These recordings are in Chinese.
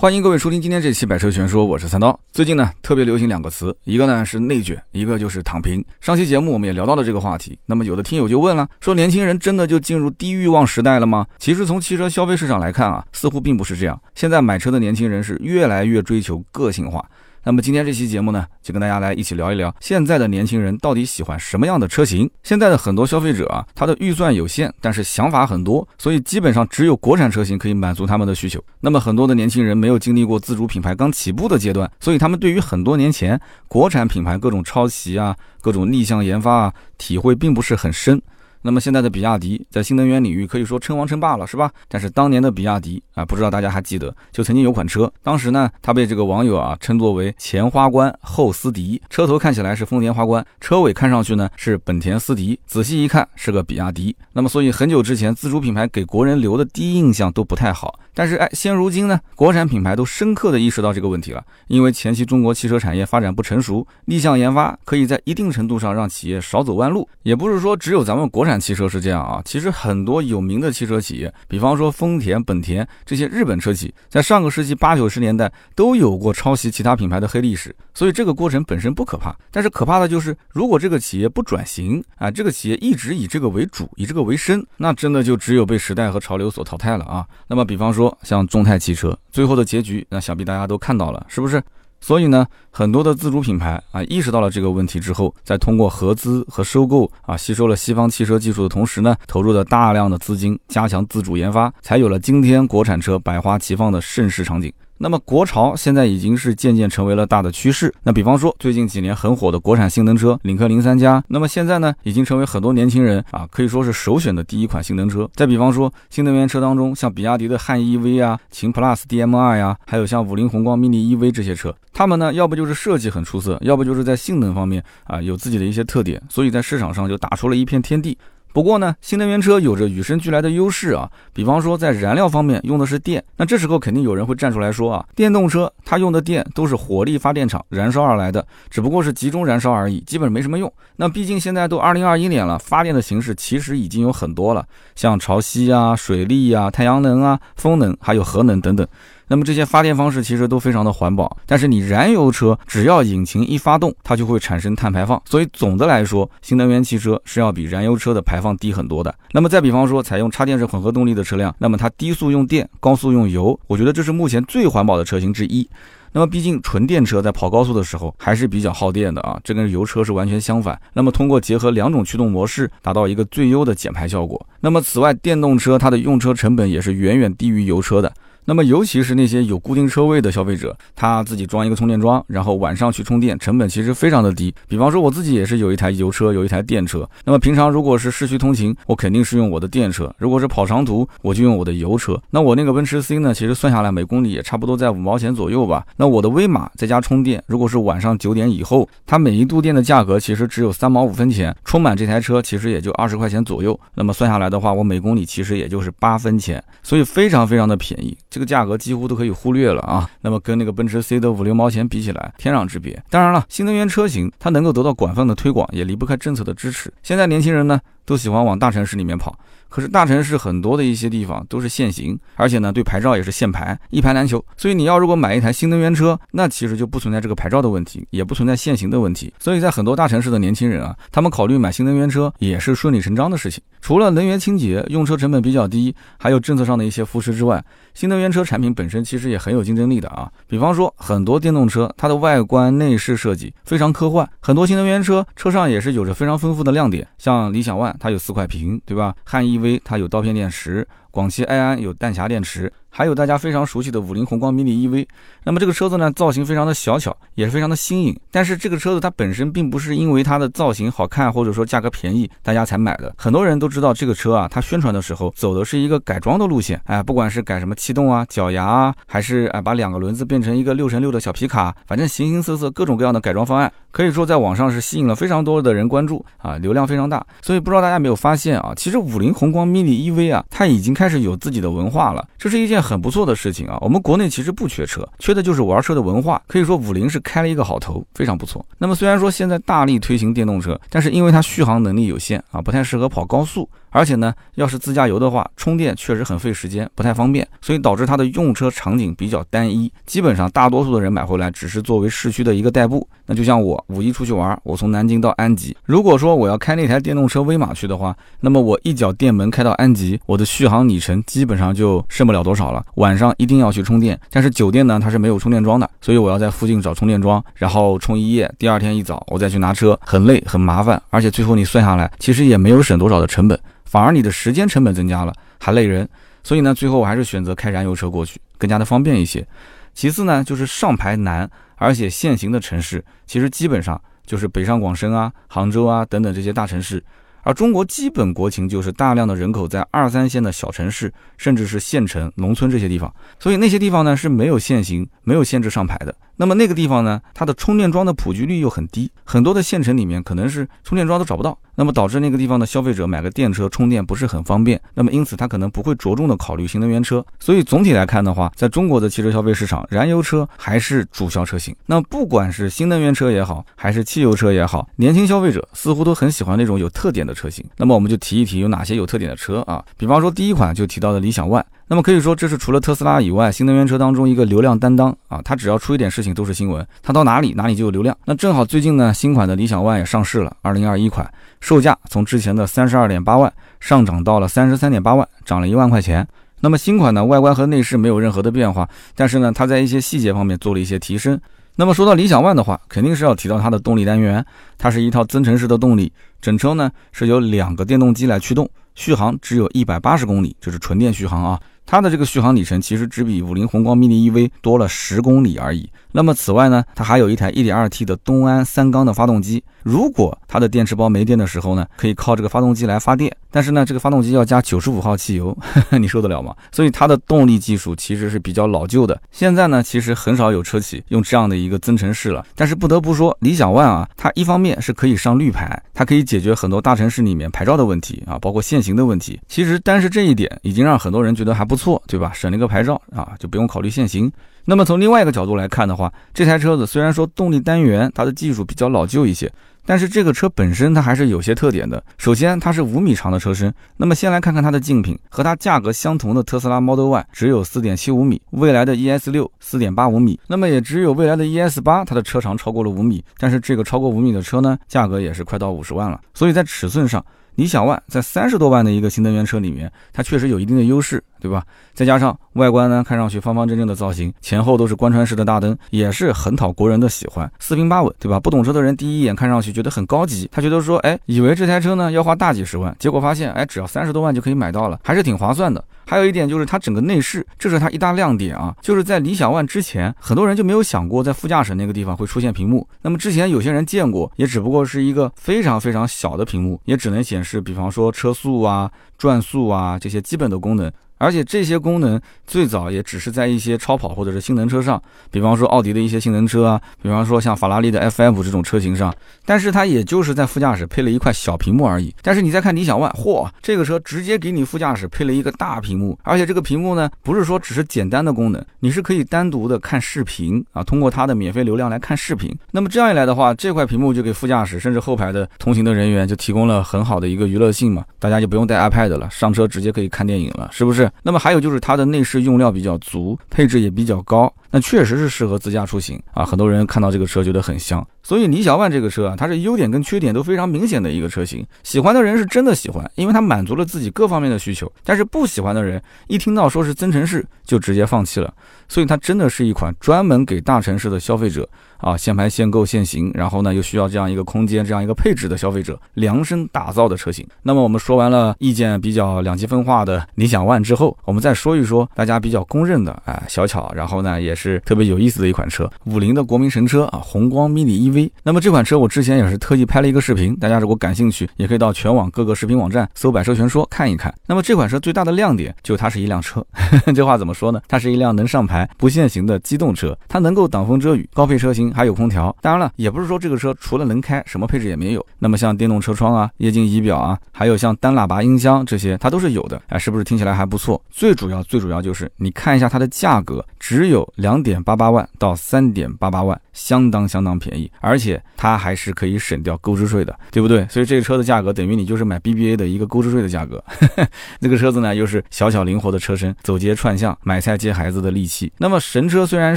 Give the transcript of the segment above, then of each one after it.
欢迎各位收听今天这期《百车全说》，我是三刀。最近呢，特别流行两个词，一个呢是内卷，一个就是躺平。上期节目我们也聊到了这个话题。那么有的听友就问了，说年轻人真的就进入低欲望时代了吗？其实从汽车消费市场来看啊，似乎并不是这样。现在买车的年轻人是越来越追求个性化。那么今天这期节目呢，就跟大家来一起聊一聊，现在的年轻人到底喜欢什么样的车型？现在的很多消费者啊，他的预算有限，但是想法很多，所以基本上只有国产车型可以满足他们的需求。那么很多的年轻人没有经历过自主品牌刚起步的阶段，所以他们对于很多年前国产品牌各种抄袭啊、各种逆向研发啊，体会并不是很深。那么现在的比亚迪在新能源领域可以说称王称霸了，是吧？但是当年的比亚迪啊，不知道大家还记得，就曾经有款车，当时呢，它被这个网友啊称作为前花冠后斯迪，车头看起来是丰田花冠，车尾看上去呢是本田思迪，仔细一看是个比亚迪。那么所以很久之前自主品牌给国人留的第一印象都不太好。但是哎，现如今呢，国产品牌都深刻的意识到这个问题了，因为前期中国汽车产业发展不成熟，逆向研发可以在一定程度上让企业少走弯路。也不是说只有咱们国产。汽车是这样啊，其实很多有名的汽车企业，比方说丰田、本田这些日本车企，在上个世纪八九十年代都有过抄袭其他品牌的黑历史。所以这个过程本身不可怕，但是可怕的就是如果这个企业不转型啊，这个企业一直以这个为主，以这个为生，那真的就只有被时代和潮流所淘汰了啊。那么比方说说像众泰汽车，最后的结局，那想必大家都看到了，是不是？所以呢，很多的自主品牌啊，意识到了这个问题之后，在通过合资和收购啊，吸收了西方汽车技术的同时呢，投入了大量的资金，加强自主研发，才有了今天国产车百花齐放的盛世场景。那么国潮现在已经是渐渐成为了大的趋势。那比方说最近几年很火的国产性能车领克零三加，那么现在呢已经成为很多年轻人啊可以说是首选的第一款性能车。再比方说新能源车当中，像比亚迪的汉 EV 啊、秦 PLUS DM-i 呀，还有像五菱宏光 mini EV 这些车，他们呢要不就是设计很出色，要不就是在性能方面啊有自己的一些特点，所以在市场上就打出了一片天地。不过呢，新能源车有着与生俱来的优势啊，比方说在燃料方面用的是电，那这时候肯定有人会站出来说啊，电动车它用的电都是火力发电厂燃烧而来的，只不过是集中燃烧而已，基本没什么用。那毕竟现在都二零二一年了，发电的形式其实已经有很多了，像潮汐啊、水力啊、太阳能啊、风能，还有核能等等。那么这些发电方式其实都非常的环保，但是你燃油车只要引擎一发动，它就会产生碳排放。所以总的来说，新能源汽车是要比燃油车的排放低很多的。那么再比方说，采用插电式混合动力的车辆，那么它低速用电，高速用油，我觉得这是目前最环保的车型之一。那么毕竟纯电车在跑高速的时候还是比较耗电的啊，这跟油车是完全相反。那么通过结合两种驱动模式，达到一个最优的减排效果。那么此外，电动车它的用车成本也是远远低于油车的。那么，尤其是那些有固定车位的消费者，他自己装一个充电桩，然后晚上去充电，成本其实非常的低。比方说，我自己也是有一台油车，有一台电车。那么平常如果是市区通勤，我肯定是用我的电车；如果是跑长途，我就用我的油车。那我那个奔驰 C 呢，其实算下来每公里也差不多在五毛钱左右吧。那我的威马在家充电，如果是晚上九点以后，它每一度电的价格其实只有三毛五分钱，充满这台车其实也就二十块钱左右。那么算下来的话，我每公里其实也就是八分钱，所以非常非常的便宜。这这个价格几乎都可以忽略了啊，那么跟那个奔驰 C 的五六毛钱比起来，天壤之别。当然了，新能源车型它能够得到广泛的推广，也离不开政策的支持。现在年轻人呢，都喜欢往大城市里面跑。可是大城市很多的一些地方都是限行，而且呢对牌照也是限牌，一牌难求。所以你要如果买一台新能源车，那其实就不存在这个牌照的问题，也不存在限行的问题。所以在很多大城市的年轻人啊，他们考虑买新能源车也是顺理成章的事情。除了能源清洁、用车成本比较低，还有政策上的一些扶持之外，新能源车产品本身其实也很有竞争力的啊。比方说很多电动车，它的外观内饰设计非常科幻，很多新能源车车上也是有着非常丰富的亮点，像理想 ONE 它有四块屏，对吧？汉 EV 它有刀片电池，广汽埃安有弹匣电池。还有大家非常熟悉的五菱宏光 mini EV，那么这个车子呢，造型非常的小巧，也是非常的新颖。但是这个车子它本身并不是因为它的造型好看，或者说价格便宜，大家才买的。很多人都知道这个车啊，它宣传的时候走的是一个改装的路线，哎，不管是改什么气动啊、脚牙啊，还是哎把两个轮子变成一个六乘六的小皮卡，反正形形色色各种各样的改装方案，可以说在网上是吸引了非常多的人关注啊，流量非常大。所以不知道大家没有发现啊，其实五菱宏光 mini EV 啊，它已经开始有自己的文化了，这是一件。很不错的事情啊！我们国内其实不缺车，缺的就是玩车的文化。可以说五菱是开了一个好头，非常不错。那么虽然说现在大力推行电动车，但是因为它续航能力有限啊，不太适合跑高速而且呢，要是自驾游的话，充电确实很费时间，不太方便，所以导致它的用车场景比较单一。基本上大多数的人买回来只是作为市区的一个代步。那就像我五一出去玩，我从南京到安吉，如果说我要开那台电动车威马去的话，那么我一脚电门开到安吉，我的续航里程基本上就剩不了多少了。晚上一定要去充电，但是酒店呢它是没有充电桩的，所以我要在附近找充电桩，然后充一夜，第二天一早我再去拿车，很累很麻烦，而且最后你算下来，其实也没有省多少的成本。反而你的时间成本增加了，还累人，所以呢，最后我还是选择开燃油车过去，更加的方便一些。其次呢，就是上牌难，而且限行的城市，其实基本上就是北上广深啊、杭州啊等等这些大城市。而中国基本国情就是大量的人口在二三线的小城市，甚至是县城、农村这些地方，所以那些地方呢是没有限行、没有限制上牌的。那么那个地方呢，它的充电桩的普及率又很低，很多的县城里面可能是充电桩都找不到，那么导致那个地方的消费者买个电车充电不是很方便，那么因此他可能不会着重的考虑新能源车。所以总体来看的话，在中国的汽车消费市场，燃油车还是主销车型。那不管是新能源车也好，还是汽油车也好，年轻消费者似乎都很喜欢那种有特点的车型。那么我们就提一提有哪些有特点的车啊，比方说第一款就提到的理想 ONE。那么可以说，这是除了特斯拉以外，新能源车当中一个流量担当啊。它只要出一点事情都是新闻，它到哪里哪里就有流量。那正好最近呢，新款的理想 ONE 也上市了，二零二一款，售价从之前的三十二点八万上涨到了三十三点八万，涨了一万块钱。那么新款呢，外观和内饰没有任何的变化，但是呢，它在一些细节方面做了一些提升。那么说到理想 ONE 的话，肯定是要提到它的动力单元，它是一套增程式的动力，整车呢是由两个电动机来驱动，续航只有一百八十公里，就是纯电续航啊。它的这个续航里程其实只比五菱宏光 mini EV 多了十公里而已。那么此外呢，它还有一台 1.2T 的东安三缸的发动机。如果它的电池包没电的时候呢，可以靠这个发动机来发电。但是呢，这个发动机要加九十五号汽油，你受得了吗？所以它的动力技术其实是比较老旧的。现在呢，其实很少有车企用这样的一个增程式了。但是不得不说，理想 ONE 啊，它一方面是可以上绿牌，它可以解决很多大城市里面牌照的问题啊，包括限行的问题。其实单是这一点，已经让很多人觉得还不错，对吧？省了一个牌照啊，就不用考虑限行。那么从另外一个角度来看的话，这台车子虽然说动力单元它的技术比较老旧一些。但是这个车本身它还是有些特点的。首先，它是五米长的车身。那么先来看看它的竞品，和它价格相同的特斯拉 Model Y 只有四点七五米，未来的 ES 六四点八五米，那么也只有未来的 ES 八它的车长超过了五米。但是这个超过五米的车呢，价格也是快到五十万了。所以在尺寸上，理想 ONE 在三十多万的一个新能源车里面，它确实有一定的优势。对吧？再加上外观呢，看上去方方正正的造型，前后都是贯穿式的大灯，也是很讨国人的喜欢，四平八稳，对吧？不懂车的人第一眼看上去觉得很高级，他觉得说，哎，以为这台车呢要花大几十万，结果发现，哎，只要三十多万就可以买到了，还是挺划算的。还有一点就是它整个内饰，这是它一大亮点啊，就是在理想 ONE 之前，很多人就没有想过在副驾驶那个地方会出现屏幕。那么之前有些人见过，也只不过是一个非常非常小的屏幕，也只能显示，比方说车速啊、转速啊这些基本的功能。而且这些功能最早也只是在一些超跑或者是性能车上，比方说奥迪的一些性能车啊，比方说像法拉利的 FF 这种车型上，但是它也就是在副驾驶配了一块小屏幕而已。但是你再看理想 ONE，嚯，这个车直接给你副驾驶配了一个大屏幕，而且这个屏幕呢，不是说只是简单的功能，你是可以单独的看视频啊，通过它的免费流量来看视频。那么这样一来的话，这块屏幕就给副驾驶甚至后排的同行的人员就提供了很好的一个娱乐性嘛，大家就不用带 iPad 了，上车直接可以看电影了，是不是？那么还有就是它的内饰用料比较足，配置也比较高，那确实是适合自驾出行啊。很多人看到这个车觉得很香，所以理想 ONE 这个车啊，它是优点跟缺点都非常明显的一个车型。喜欢的人是真的喜欢，因为它满足了自己各方面的需求。但是不喜欢的人一听到说是增程式，就直接放弃了。所以它真的是一款专门给大城市的消费者啊，限牌、限购、限行，然后呢又需要这样一个空间、这样一个配置的消费者量身打造的车型。那么我们说完了意见比较两极分化的理想 ONE 之后，我们再说一说大家比较公认的哎小巧，然后呢也是特别有意思的一款车，五菱的国民神车啊，宏光 mini EV。那么这款车我之前也是特意拍了一个视频，大家如果感兴趣，也可以到全网各个视频网站搜“百车全说”看一看。那么这款车最大的亮点就它是一辆车，这话怎么说呢？它是一辆能上牌。不限行的机动车，它能够挡风遮雨，高配车型还有空调。当然了，也不是说这个车除了能开，什么配置也没有。那么像电动车窗啊、液晶仪表啊，还有像单喇叭音箱这些，它都是有的。哎，是不是听起来还不错？最主要、最主要就是你看一下它的价格，只有两。两点八八万到三点八八万，相当相当便宜，而且它还是可以省掉购置税的，对不对？所以这个车的价格等于你就是买 BBA 的一个购置税的价格。这个车子呢，又是小巧灵活的车身，走街串巷、买菜接孩子的利器。那么神车虽然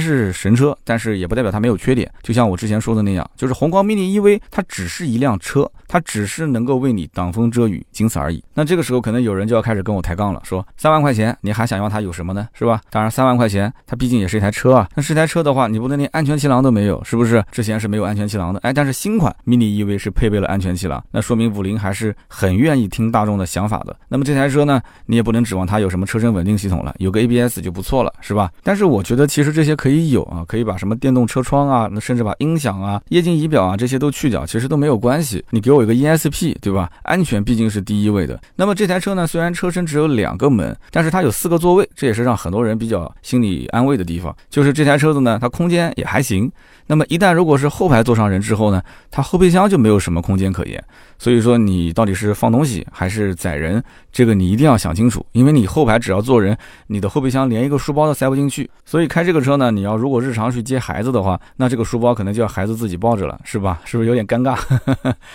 是神车，但是也不代表它没有缺点。就像我之前说的那样，就是宏光 mini EV 它只是一辆车，它只是能够为你挡风遮雨，仅此而已。那这个时候可能有人就要开始跟我抬杠了，说三万块钱你还想要它有什么呢？是吧？当然三万块钱它毕竟也是一台车啊，那是台车的话，你不能连安全气囊都没有，是不是？之前是没有安全气囊的，哎，但是新款 mini EV 是配备了安全气囊，那说明五菱还是很愿意听大众的想法的。那么这台车呢，你也不能指望它有什么车身稳定系统了，有个 ABS 就不错了，是吧？但是我觉得其实这些可以有啊，可以把什么电动车窗啊，那甚至把音响啊、液晶仪表啊这些都去掉，其实都没有关系。你给我有个 ESP，对吧？安全毕竟是第一位的。那么这台车呢，虽然车身只有两个门，但是它有四个座位，这也是让很多人比较心里安慰的地方。就是这台车子呢，它空间也还行。那么一旦如果是后排坐上人之后呢，它后备箱就没有什么空间可言。所以说你到底是放东西还是载人，这个你一定要想清楚，因为你后排只要坐人，你的后备箱连一个书包都塞不进去。所以开这个车呢，你要如果日常去接孩子的话，那这个书包可能就要孩子自己抱着了，是吧？是不是有点尴尬？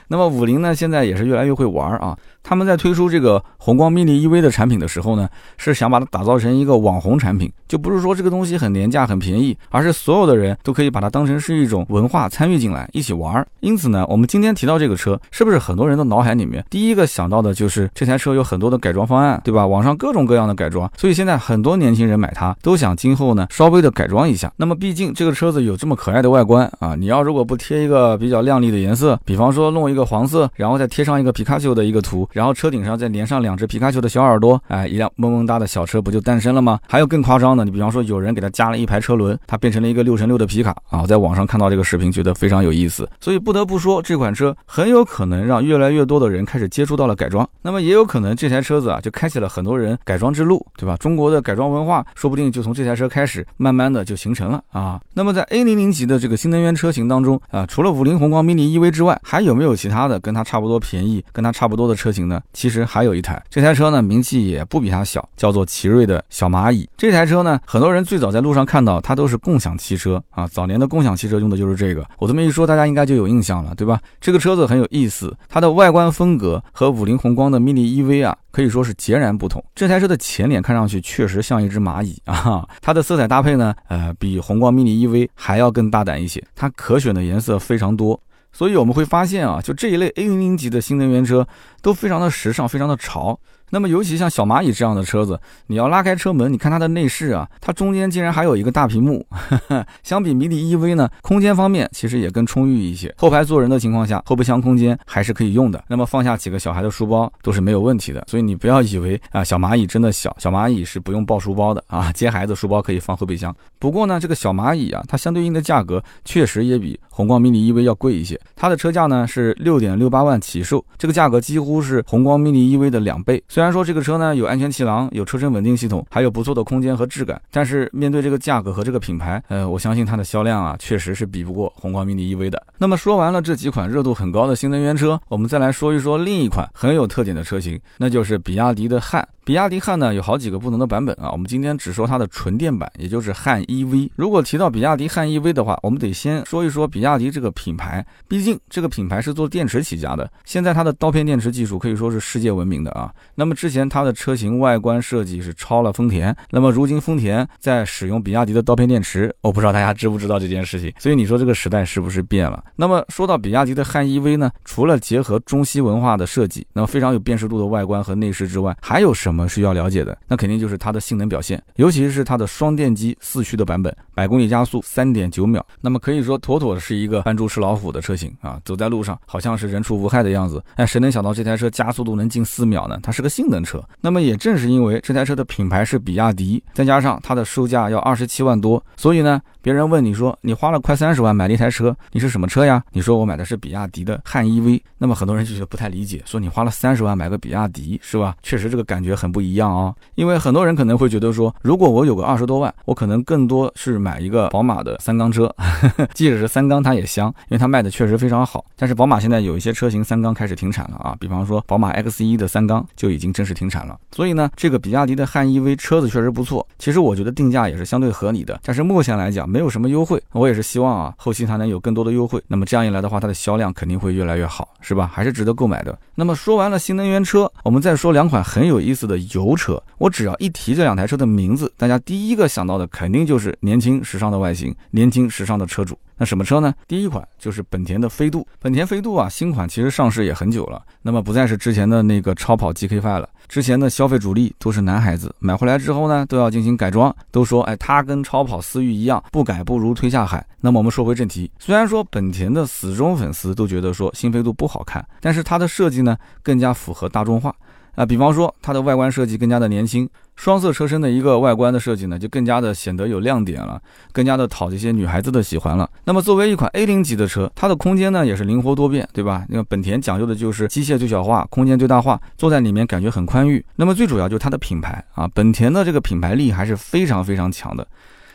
那么五五菱呢，现在也是越来越会玩啊。他们在推出这个宏光 mini EV 的产品的时候呢，是想把它打造成一个网红产品，就不是说这个东西很廉价、很便宜，而是所有的人都可以把它当成是一种文化参与进来，一起玩儿。因此呢，我们今天提到这个车，是不是很多人的脑海里面第一个想到的就是这台车有很多的改装方案，对吧？网上各种各样的改装，所以现在很多年轻人买它都想今后呢稍微的改装一下。那么毕竟这个车子有这么可爱的外观啊，你要如果不贴一个比较亮丽的颜色，比方说弄一个黄色，然后再贴上一个皮卡丘的一个图。然后车顶上再连上两只皮卡丘的小耳朵，哎，一辆萌萌哒的小车不就诞生了吗？还有更夸张的，你比方说有人给它加了一排车轮，它变成了一个六乘六的皮卡啊！在网上看到这个视频，觉得非常有意思。所以不得不说，这款车很有可能让越来越多的人开始接触到了改装。那么也有可能这台车子啊，就开启了很多人改装之路，对吧？中国的改装文化说不定就从这台车开始，慢慢的就形成了啊。那么在 A 零零级的这个新能源车型当中啊，除了五菱宏光 mini EV 之外，还有没有其他的跟它差不多便宜、跟它差不多的车型型呢？其实还有一台，这台车呢名气也不比它小，叫做奇瑞的小蚂蚁。这台车呢，很多人最早在路上看到它都是共享汽车啊，早年的共享汽车用的就是这个。我这么一说，大家应该就有印象了，对吧？这个车子很有意思，它的外观风格和五菱宏光的 mini EV 啊可以说是截然不同。这台车的前脸看上去确实像一只蚂蚁啊，它的色彩搭配呢，呃，比宏光 mini EV 还要更大胆一些，它可选的颜色非常多。所以我们会发现啊，就这一类 A 零零级的新能源车都非常的时尚，非常的潮。那么，尤其像小蚂蚁这样的车子，你要拉开车门，你看它的内饰啊，它中间竟然还有一个大屏幕。相比迷你 EV 呢，空间方面其实也更充裕一些。后排坐人的情况下，后备箱空间还是可以用的。那么放下几个小孩的书包都是没有问题的。所以你不要以为啊，小蚂蚁真的小，小蚂蚁是不用抱书包的啊，接孩子书包可以放后备箱。不过呢，这个小蚂蚁啊，它相对应的价格确实也比宏光迷你 EV 要贵一些。它的车价呢是六点六八万起售，这个价格几乎是宏光迷你 EV 的两倍。虽然说这个车呢有安全气囊，有车身稳定系统，还有不错的空间和质感，但是面对这个价格和这个品牌，呃，我相信它的销量啊，确实是比不过宏光 mini EV 的。那么说完了这几款热度很高的新能源车，我们再来说一说另一款很有特点的车型，那就是比亚迪的汉。比亚迪汉呢有好几个不同的版本啊，我们今天只说它的纯电版，也就是汉 EV。如果提到比亚迪汉 EV 的话，我们得先说一说比亚迪这个品牌，毕竟这个品牌是做电池起家的，现在它的刀片电池技术可以说是世界闻名的啊。那么之前它的车型外观设计是超了丰田，那么如今丰田在使用比亚迪的刀片电池，我不知道大家知不知道这件事情。所以你说这个时代是不是变了？那么说到比亚迪的汉 EV 呢，除了结合中西文化的设计，那么非常有辨识度的外观和内饰之外，还有什么？需要了解的，那肯定就是它的性能表现，尤其是它的双电机四驱的版本，百公里加速三点九秒，那么可以说妥妥是一个扮猪吃老虎的车型啊，走在路上好像是人畜无害的样子。哎，谁能想到这台车加速度能近四秒呢？它是个性能车。那么也正是因为这台车的品牌是比亚迪，再加上它的售价要二十七万多，所以呢，别人问你说你花了快三十万买了一台车，你是什么车呀？你说我买的是比亚迪的汉 EV，那么很多人就觉得不太理解，说你花了三十万买个比亚迪是吧？确实这个感觉很。不一样啊。因为很多人可能会觉得说，如果我有个二十多万，我可能更多是买一个宝马的三缸车，即使是三缸它也香，因为它卖的确实非常好。但是宝马现在有一些车型三缸开始停产了啊，比方说宝马 X1 的三缸就已经正式停产了。所以呢，这个比亚迪的汉 EV 车子确实不错，其实我觉得定价也是相对合理的。但是目前来讲没有什么优惠，我也是希望啊，后期它能有更多的优惠。那么这样一来的话，它的销量肯定会越来越好，是吧？还是值得购买的。那么说完了新能源车，我们再说两款很有意思的油车。我只要一提这两台车的名字，大家第一个想到的肯定就是年轻时尚的外形，年轻时尚的车主。那什么车呢？第一款就是本田的飞度。本田飞度啊，新款其实上市也很久了，那么不再是之前的那个超跑 GK5 了。之前的消费主力都是男孩子，买回来之后呢，都要进行改装，都说哎，它跟超跑思域一样，不改不如推下海。那么我们说回正题，虽然说本田的死忠粉丝都觉得说新飞度不好看，但是它的设计呢更加符合大众化。啊，比方说它的外观设计更加的年轻，双色车身的一个外观的设计呢，就更加的显得有亮点了，更加的讨这些女孩子的喜欢了。那么作为一款 A 零级的车，它的空间呢也是灵活多变，对吧？那个本田讲究的就是机械最小化，空间最大化，坐在里面感觉很宽裕。那么最主要就是它的品牌啊，本田的这个品牌力还是非常非常强的。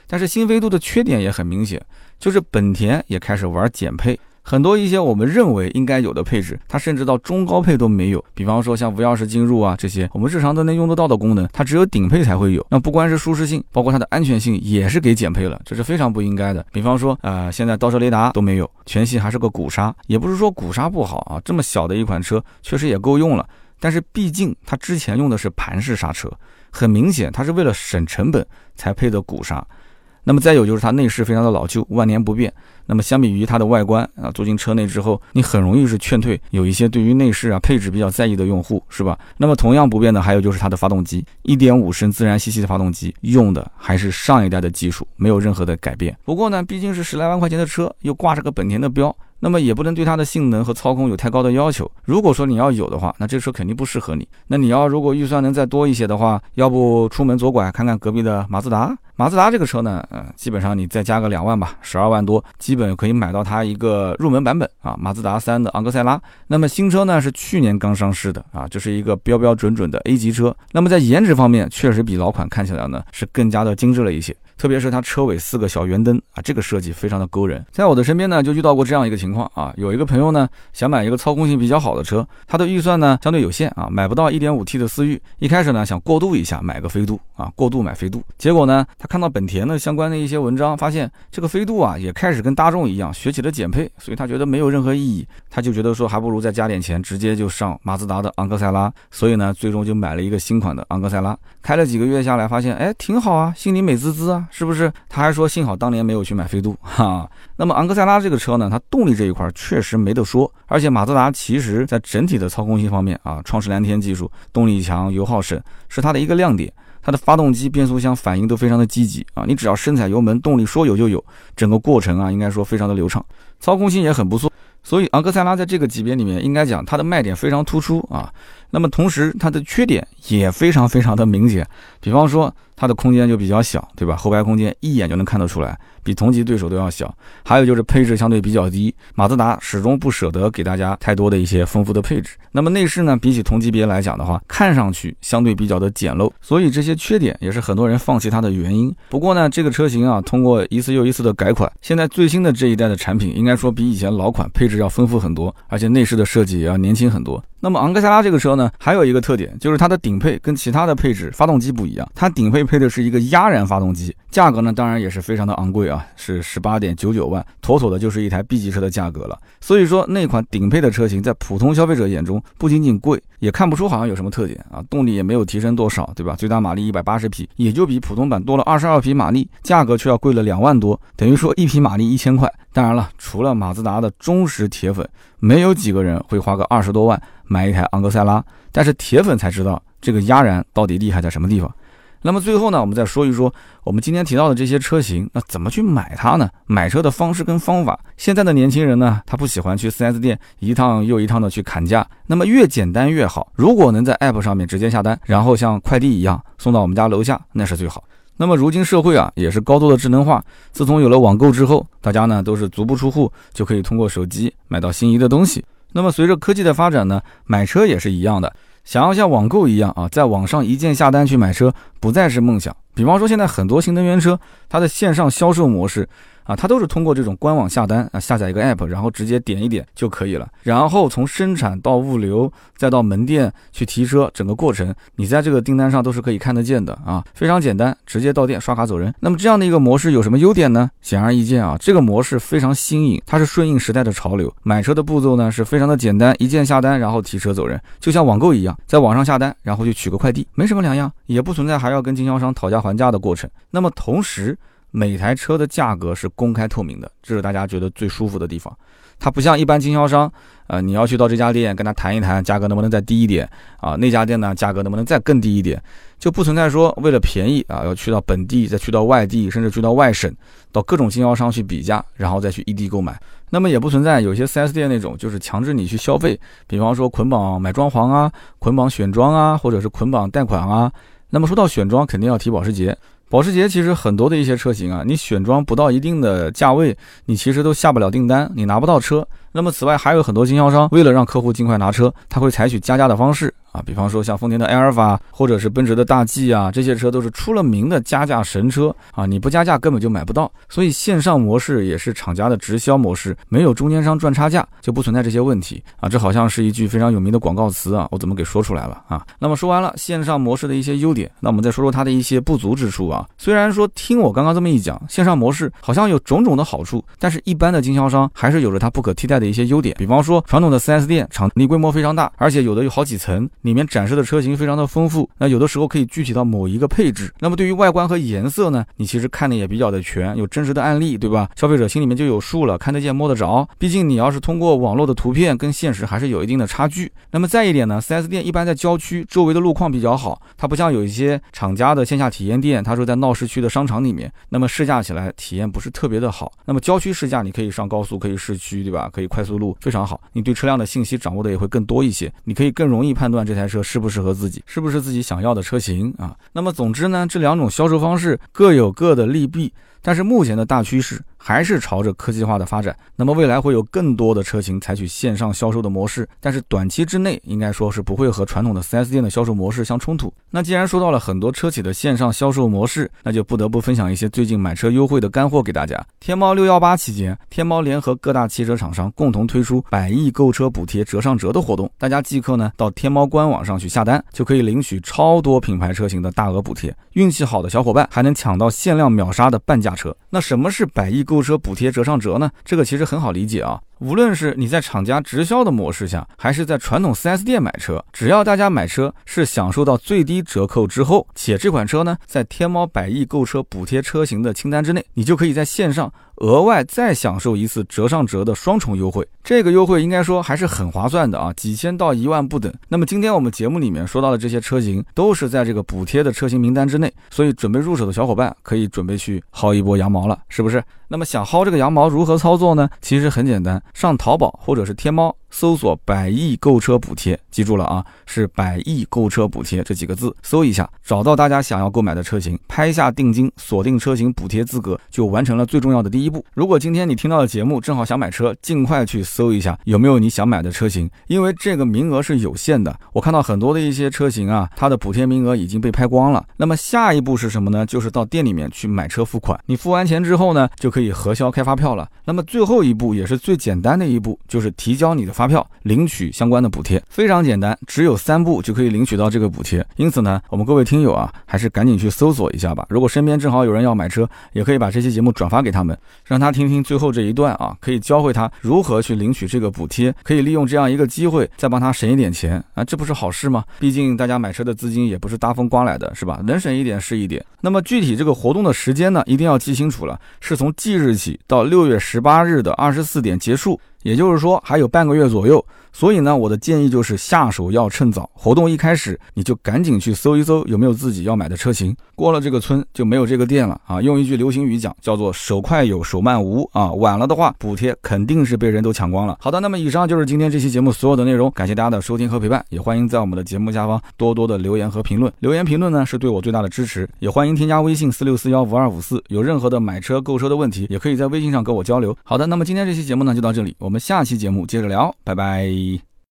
但是新飞度的缺点也很明显，就是本田也开始玩减配。很多一些我们认为应该有的配置，它甚至到中高配都没有。比方说像无钥匙进入啊这些，我们日常都能用得到的功能，它只有顶配才会有。那不光是舒适性，包括它的安全性也是给减配了，这是非常不应该的。比方说，呃，现在倒车雷达都没有，全系还是个鼓刹，也不是说鼓刹不好啊，这么小的一款车确实也够用了。但是毕竟它之前用的是盘式刹车，很明显它是为了省成本才配的鼓刹。那么再有就是它内饰非常的老旧，万年不变。那么相比于它的外观啊，坐进车内之后，你很容易是劝退有一些对于内饰啊配置比较在意的用户，是吧？那么同样不变的还有就是它的发动机，一点五升自然吸气的发动机，用的还是上一代的技术，没有任何的改变。不过呢，毕竟是十来万块钱的车，又挂着个本田的标。那么也不能对它的性能和操控有太高的要求。如果说你要有的话，那这车肯定不适合你。那你要如果预算能再多一些的话，要不出门左拐看看隔壁的马自达。马自达这个车呢，嗯，基本上你再加个两万吧，十二万多，基本可以买到它一个入门版本啊，马自达三的昂克赛拉。那么新车呢是去年刚上市的啊，就是一个标标准准的 A 级车。那么在颜值方面，确实比老款看起来呢是更加的精致了一些。特别是它车尾四个小圆灯啊，这个设计非常的勾人。在我的身边呢，就遇到过这样一个情况啊，有一个朋友呢想买一个操控性比较好的车，他的预算呢相对有限啊，买不到 1.5T 的思域。一开始呢想过渡一下，买个飞度啊，过渡买飞度。结果呢，他看到本田的相关的一些文章，发现这个飞度啊也开始跟大众一样学起了减配，所以他觉得没有任何意义，他就觉得说还不如再加点钱，直接就上马自达的昂克赛拉。所以呢，最终就买了一个新款的昂克赛拉，开了几个月下来，发现哎挺好啊，心里美滋滋啊。是不是？他还说幸好当年没有去买飞度哈。那么昂克赛拉这个车呢，它动力这一块确实没得说，而且马自达其实在整体的操控性方面啊，创世蓝天技术，动力强，油耗省，是它的一个亮点。它的发动机、变速箱反应都非常的积极啊，你只要深踩油门，动力说有就有，整个过程啊，应该说非常的流畅，操控性也很不错。所以昂克赛拉在这个级别里面，应该讲它的卖点非常突出啊。那么同时它的缺点也非常非常的明显，比方说。它的空间就比较小，对吧？后排空间一眼就能看得出来，比同级对手都要小。还有就是配置相对比较低，马自达始终不舍得给大家太多的一些丰富的配置。那么内饰呢，比起同级别来讲的话，看上去相对比较的简陋，所以这些缺点也是很多人放弃它的原因。不过呢，这个车型啊，通过一次又一次的改款，现在最新的这一代的产品，应该说比以前老款配置要丰富很多，而且内饰的设计也要年轻很多。那么昂克赛拉这个车呢，还有一个特点，就是它的顶配跟其他的配置发动机不一样，它顶配配的是一个压燃发动机，价格呢当然也是非常的昂贵啊，是十八点九九万，妥妥的就是一台 B 级车的价格了。所以说那款顶配的车型在普通消费者眼中不仅仅贵，也看不出好像有什么特点啊，动力也没有提升多少，对吧？最大马力一百八十匹，也就比普通版多了二十二匹马力，价格却要贵了两万多，等于说一匹马力一千块。当然了，除了马自达的忠实铁粉，没有几个人会花个二十多万买一台昂克赛拉。但是铁粉才知道这个压燃到底厉害在什么地方。那么最后呢，我们再说一说我们今天提到的这些车型，那怎么去买它呢？买车的方式跟方法。现在的年轻人呢，他不喜欢去 4S 店一趟又一趟的去砍价，那么越简单越好。如果能在 App 上面直接下单，然后像快递一样送到我们家楼下，那是最好。那么如今社会啊，也是高度的智能化。自从有了网购之后，大家呢都是足不出户就可以通过手机买到心仪的东西。那么随着科技的发展呢，买车也是一样的。想要像网购一样啊，在网上一键下单去买车，不再是梦想。比方说，现在很多新能源车，它的线上销售模式。啊，它都是通过这种官网下单啊，下载一个 app，然后直接点一点就可以了。然后从生产到物流，再到门店去提车，整个过程你在这个订单上都是可以看得见的啊，非常简单，直接到店刷卡走人。那么这样的一个模式有什么优点呢？显而易见啊，这个模式非常新颖，它是顺应时代的潮流。买车的步骤呢是非常的简单，一键下单，然后提车走人，就像网购一样，在网上下单，然后去取个快递，没什么两样，也不存在还要跟经销商讨价还价的过程。那么同时，每台车的价格是公开透明的，这是大家觉得最舒服的地方。它不像一般经销商，呃，你要去到这家店跟他谈一谈，价格能不能再低一点啊？那家店呢，价格能不能再更低一点？就不存在说为了便宜啊，要去到本地，再去到外地，甚至去到外省，到各种经销商去比价，然后再去异地购买。那么也不存在有些 4S 店那种，就是强制你去消费，比方说捆绑买装潢啊，捆绑选装啊，或者是捆绑贷款啊。那么说到选装，肯定要提保时捷。保时捷其实很多的一些车型啊，你选装不到一定的价位，你其实都下不了订单，你拿不到车。那么此外还有很多经销商为了让客户尽快拿车，他会采取加价的方式。啊，比方说像丰田的埃尔法，或者是奔驰的大 G 啊，这些车都是出了名的加价神车啊，你不加价根本就买不到。所以线上模式也是厂家的直销模式，没有中间商赚差价，就不存在这些问题啊。这好像是一句非常有名的广告词啊，我怎么给说出来了啊？那么说完了线上模式的一些优点，那我们再说说它的一些不足之处啊。虽然说听我刚刚这么一讲，线上模式好像有种种的好处，但是一般的经销商还是有着它不可替代的一些优点。比方说传统的 4S 店场地规模非常大，而且有的有好几层，里面展示的车。型非常的丰富，那有的时候可以具体到某一个配置。那么对于外观和颜色呢，你其实看的也比较的全，有真实的案例，对吧？消费者心里面就有数了，看得见摸得着。毕竟你要是通过网络的图片跟现实还是有一定的差距。那么再一点呢，4S 店一般在郊区，周围的路况比较好，它不像有一些厂家的线下体验店，它说在闹市区的商场里面，那么试驾起来体验不是特别的好。那么郊区试驾你可以上高速，可以市区，对吧？可以快速路，非常好。你对车辆的信息掌握的也会更多一些，你可以更容易判断这这台车适不适合自己，是不是自己想要的车型啊？那么总之呢，这两种销售方式各有各的利弊，但是目前的大趋势。还是朝着科技化的发展，那么未来会有更多的车型采取线上销售的模式，但是短期之内应该说是不会和传统的 4S 店的销售模式相冲突。那既然说到了很多车企的线上销售模式，那就不得不分享一些最近买车优惠的干货给大家。天猫六幺八期间，天猫联合各大汽车厂商共同推出百亿购车补贴折上折的活动，大家即刻呢到天猫官网上去下单，就可以领取超多品牌车型的大额补贴。运气好的小伙伴还能抢到限量秒杀的半价车。那什么是百亿购购车补贴折上折呢？这个其实很好理解啊。无论是你在厂家直销的模式下，还是在传统 4S 店买车，只要大家买车是享受到最低折扣之后，且这款车呢在天猫百亿购车补贴车型的清单之内，你就可以在线上。额外再享受一次折上折的双重优惠，这个优惠应该说还是很划算的啊，几千到一万不等。那么今天我们节目里面说到的这些车型，都是在这个补贴的车型名单之内，所以准备入手的小伙伴可以准备去薅一波羊毛了，是不是？那么想薅这个羊毛如何操作呢？其实很简单，上淘宝或者是天猫。搜索“百亿购车补贴”，记住了啊，是“百亿购车补贴”这几个字，搜一下，找到大家想要购买的车型，拍下定金，锁定车型补贴资格，就完成了最重要的第一步。如果今天你听到的节目正好想买车，尽快去搜一下有没有你想买的车型，因为这个名额是有限的。我看到很多的一些车型啊，它的补贴名额已经被拍光了。那么下一步是什么呢？就是到店里面去买车付款。你付完钱之后呢，就可以核销开发票了。那么最后一步也是最简单的一步，就是提交你的发。发票领取相关的补贴非常简单，只有三步就可以领取到这个补贴。因此呢，我们各位听友啊，还是赶紧去搜索一下吧。如果身边正好有人要买车，也可以把这期节目转发给他们，让他听听最后这一段啊，可以教会他如何去领取这个补贴，可以利用这样一个机会再帮他省一点钱啊，这不是好事吗？毕竟大家买车的资金也不是大风刮来的，是吧？能省一点是一点。那么具体这个活动的时间呢，一定要记清楚了，是从即日起到六月十八日的二十四点结束。也就是说，还有半个月左右。所以呢，我的建议就是下手要趁早，活动一开始你就赶紧去搜一搜有没有自己要买的车型。过了这个村就没有这个店了啊！用一句流行语讲，叫做手快有，手慢无啊！晚了的话，补贴肯定是被人都抢光了。好的，那么以上就是今天这期节目所有的内容，感谢大家的收听和陪伴，也欢迎在我们的节目下方多多的留言和评论。留言评论呢是对我最大的支持，也欢迎添加微信四六四幺五二五四，有任何的买车购车的问题，也可以在微信上跟我交流。好的，那么今天这期节目呢就到这里，我们下期节目接着聊，拜拜。the